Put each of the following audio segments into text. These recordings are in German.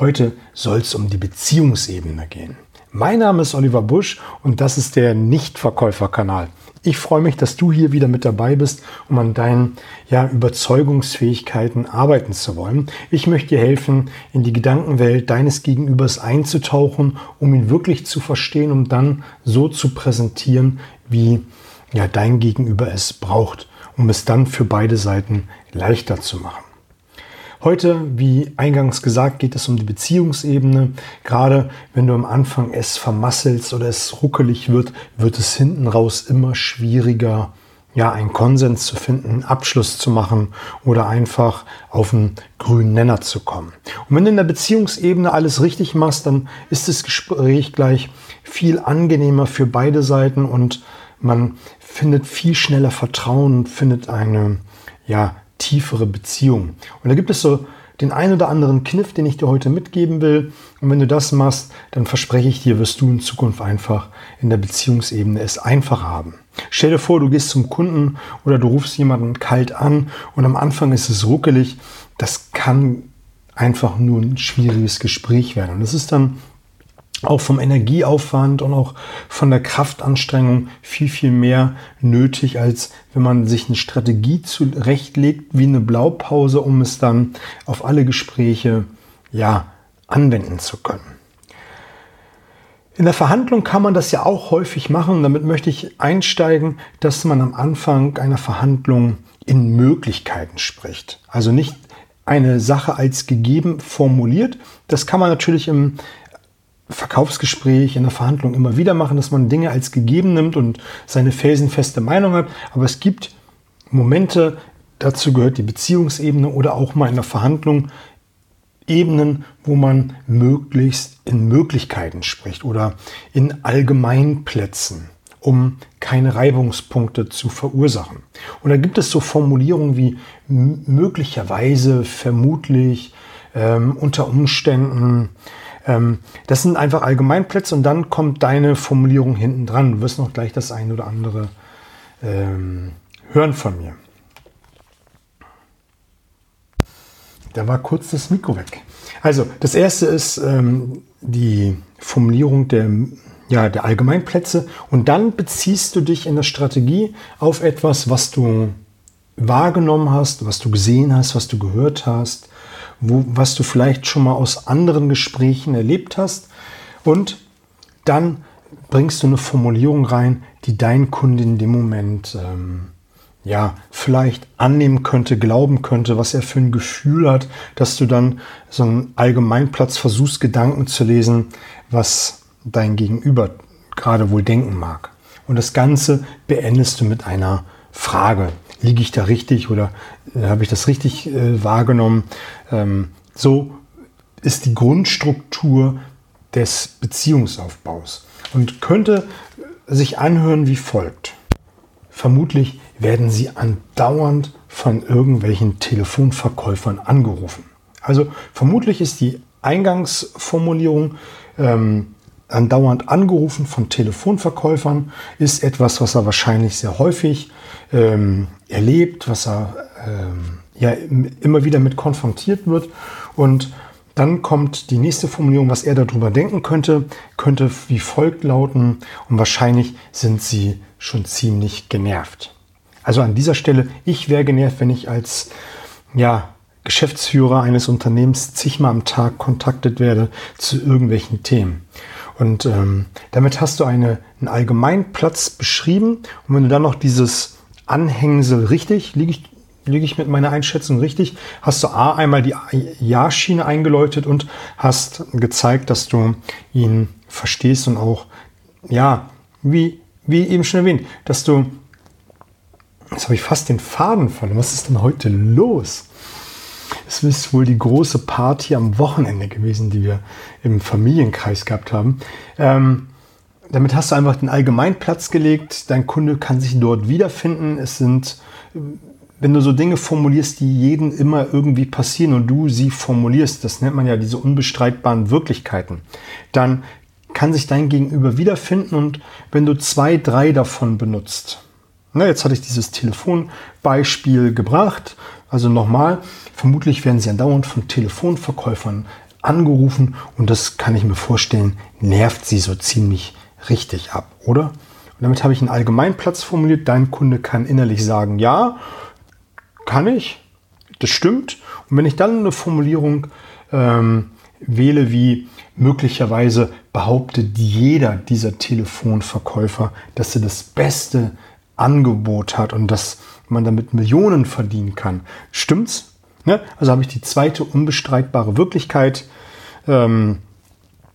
Heute soll es um die Beziehungsebene gehen. Mein Name ist Oliver Busch und das ist der Nichtverkäuferkanal. Ich freue mich, dass du hier wieder mit dabei bist, um an deinen ja, Überzeugungsfähigkeiten arbeiten zu wollen. Ich möchte dir helfen, in die Gedankenwelt deines Gegenübers einzutauchen, um ihn wirklich zu verstehen, um dann so zu präsentieren, wie ja, dein Gegenüber es braucht, um es dann für beide Seiten leichter zu machen. Heute, wie eingangs gesagt, geht es um die Beziehungsebene. Gerade wenn du am Anfang es vermasselst oder es ruckelig wird, wird es hinten raus immer schwieriger, ja, einen Konsens zu finden, einen Abschluss zu machen oder einfach auf einen grünen Nenner zu kommen. Und wenn du in der Beziehungsebene alles richtig machst, dann ist das Gespräch gleich viel angenehmer für beide Seiten und man findet viel schneller Vertrauen, findet eine, ja, tiefere Beziehung. Und da gibt es so den einen oder anderen Kniff, den ich dir heute mitgeben will. Und wenn du das machst, dann verspreche ich dir, wirst du in Zukunft einfach in der Beziehungsebene es einfach haben. Stell dir vor, du gehst zum Kunden oder du rufst jemanden kalt an und am Anfang ist es ruckelig. Das kann einfach nur ein schwieriges Gespräch werden. Und das ist dann auch vom Energieaufwand und auch von der Kraftanstrengung viel, viel mehr nötig, als wenn man sich eine Strategie zurechtlegt, wie eine Blaupause, um es dann auf alle Gespräche, ja, anwenden zu können. In der Verhandlung kann man das ja auch häufig machen. Damit möchte ich einsteigen, dass man am Anfang einer Verhandlung in Möglichkeiten spricht. Also nicht eine Sache als gegeben formuliert. Das kann man natürlich im Verkaufsgespräch, in der Verhandlung immer wieder machen, dass man Dinge als gegeben nimmt und seine felsenfeste Meinung hat. Aber es gibt Momente, dazu gehört die Beziehungsebene oder auch mal in der Verhandlung Ebenen, wo man möglichst in Möglichkeiten spricht oder in Allgemeinplätzen, um keine Reibungspunkte zu verursachen. Und da gibt es so Formulierungen wie möglicherweise, vermutlich, ähm, unter Umständen, ähm, das sind einfach Allgemeinplätze und dann kommt deine Formulierung hinten dran. Du wirst noch gleich das ein oder andere ähm, hören von mir. Da war kurz das Mikro weg. Also, das erste ist ähm, die Formulierung der, ja, der Allgemeinplätze und dann beziehst du dich in der Strategie auf etwas, was du wahrgenommen hast, was du gesehen hast, was du gehört hast, wo, was du vielleicht schon mal aus anderen Gesprächen erlebt hast. Und dann bringst du eine Formulierung rein, die dein Kunde in dem Moment ähm, ja vielleicht annehmen könnte, glauben könnte, was er für ein Gefühl hat, dass du dann so einen Allgemeinplatz versuchst, Gedanken zu lesen, was dein Gegenüber gerade wohl denken mag. Und das Ganze beendest du mit einer Frage liege ich da richtig oder äh, habe ich das richtig äh, wahrgenommen? Ähm, so ist die Grundstruktur des Beziehungsaufbaus und könnte sich anhören wie folgt. Vermutlich werden Sie andauernd von irgendwelchen Telefonverkäufern angerufen. Also vermutlich ist die Eingangsformulierung ähm, andauernd angerufen von Telefonverkäufern, ist etwas, was er wahrscheinlich sehr häufig ähm, erlebt, was er ähm, ja immer wieder mit konfrontiert wird. Und dann kommt die nächste Formulierung, was er darüber denken könnte, könnte wie folgt lauten und wahrscheinlich sind sie schon ziemlich genervt. Also an dieser Stelle, ich wäre genervt, wenn ich als ja, Geschäftsführer eines Unternehmens zigmal am Tag kontaktet werde zu irgendwelchen Themen. Und ähm, damit hast du eine, einen Allgemeinplatz beschrieben. Und wenn du dann noch dieses Anhängsel richtig, liege ich, liege ich mit meiner Einschätzung richtig, hast du A einmal die Ja-Schiene eingeläutet und hast gezeigt, dass du ihn verstehst und auch, ja, wie, wie eben schon erwähnt, dass du, jetzt habe ich fast den Faden verloren, was ist denn heute los? Es ist wohl die große Party am Wochenende gewesen, die wir im Familienkreis gehabt haben. Ähm, damit hast du einfach den Allgemeinplatz gelegt. Dein Kunde kann sich dort wiederfinden. Es sind, wenn du so Dinge formulierst, die jeden immer irgendwie passieren und du sie formulierst, das nennt man ja diese unbestreitbaren Wirklichkeiten, dann kann sich dein Gegenüber wiederfinden und wenn du zwei, drei davon benutzt, na, jetzt hatte ich dieses Telefonbeispiel gebracht. Also nochmal, vermutlich werden sie andauernd von Telefonverkäufern angerufen und das kann ich mir vorstellen, nervt sie so ziemlich richtig ab, oder? Und damit habe ich einen Allgemeinplatz formuliert. Dein Kunde kann innerlich sagen, ja, kann ich, das stimmt. Und wenn ich dann eine Formulierung ähm, wähle wie möglicherweise behauptet jeder dieser Telefonverkäufer, dass er das beste Angebot hat und dass man damit Millionen verdienen kann. Stimmt's? Ne? Also habe ich die zweite unbestreitbare Wirklichkeit ähm,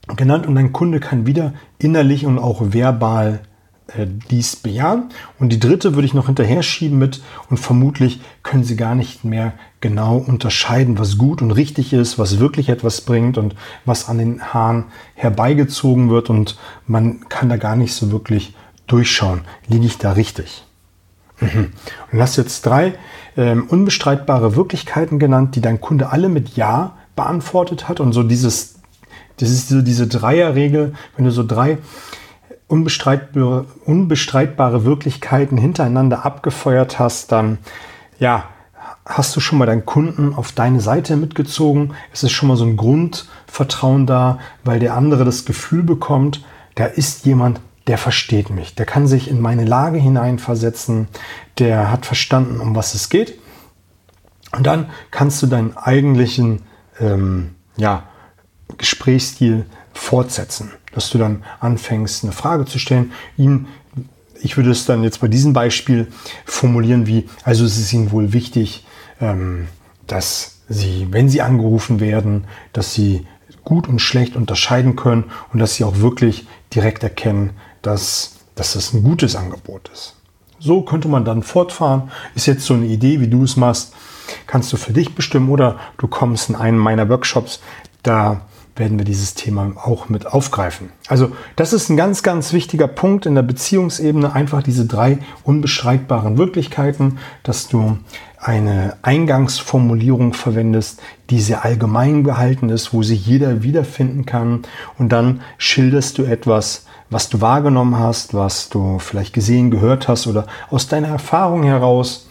genannt und dein Kunde kann wieder innerlich und auch verbal äh, dies bejahen. Und die dritte würde ich noch hinterher schieben mit und vermutlich können sie gar nicht mehr genau unterscheiden, was gut und richtig ist, was wirklich etwas bringt und was an den Haaren herbeigezogen wird und man kann da gar nicht so wirklich durchschauen. Liege ich da richtig? Mhm. Und hast jetzt drei ähm, unbestreitbare Wirklichkeiten genannt, die dein Kunde alle mit Ja beantwortet hat und so dieses, das ist so diese Dreierregel, wenn du so drei unbestreitbare, unbestreitbare Wirklichkeiten hintereinander abgefeuert hast, dann ja, hast du schon mal deinen Kunden auf deine Seite mitgezogen. Es ist schon mal so ein Grundvertrauen da, weil der andere das Gefühl bekommt, da ist jemand, der versteht mich, der kann sich in meine Lage hineinversetzen, der hat verstanden, um was es geht. Und dann kannst du deinen eigentlichen ähm, ja, Gesprächsstil fortsetzen, dass du dann anfängst, eine Frage zu stellen, ihn ich würde es dann jetzt bei diesem Beispiel formulieren wie, also es ist Ihnen wohl wichtig, ähm, dass Sie, wenn Sie angerufen werden, dass Sie gut und schlecht unterscheiden können und dass Sie auch wirklich direkt erkennen, dass, dass das ein gutes Angebot ist. So könnte man dann fortfahren. Ist jetzt so eine Idee, wie du es machst, kannst du für dich bestimmen oder du kommst in einen meiner Workshops. Da werden wir dieses Thema auch mit aufgreifen. Also das ist ein ganz, ganz wichtiger Punkt in der Beziehungsebene, einfach diese drei unbeschreibbaren Wirklichkeiten, dass du eine Eingangsformulierung verwendest, die sehr allgemein gehalten ist, wo sich jeder wiederfinden kann und dann schilderst du etwas, was du wahrgenommen hast, was du vielleicht gesehen, gehört hast oder aus deiner Erfahrung heraus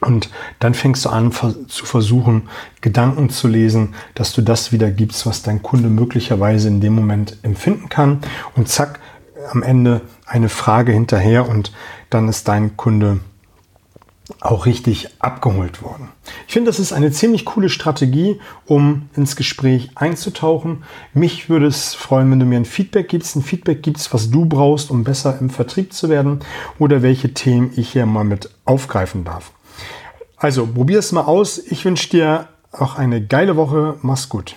und dann fängst du an zu versuchen, Gedanken zu lesen, dass du das wieder gibst, was dein Kunde möglicherweise in dem Moment empfinden kann. Und zack, am Ende eine Frage hinterher und dann ist dein Kunde auch richtig abgeholt worden. Ich finde, das ist eine ziemlich coole Strategie, um ins Gespräch einzutauchen. Mich würde es freuen, wenn du mir ein Feedback gibst, ein Feedback gibst, was du brauchst, um besser im Vertrieb zu werden oder welche Themen ich hier mal mit aufgreifen darf. Also probier es mal aus. Ich wünsche dir auch eine geile Woche. Mach's gut.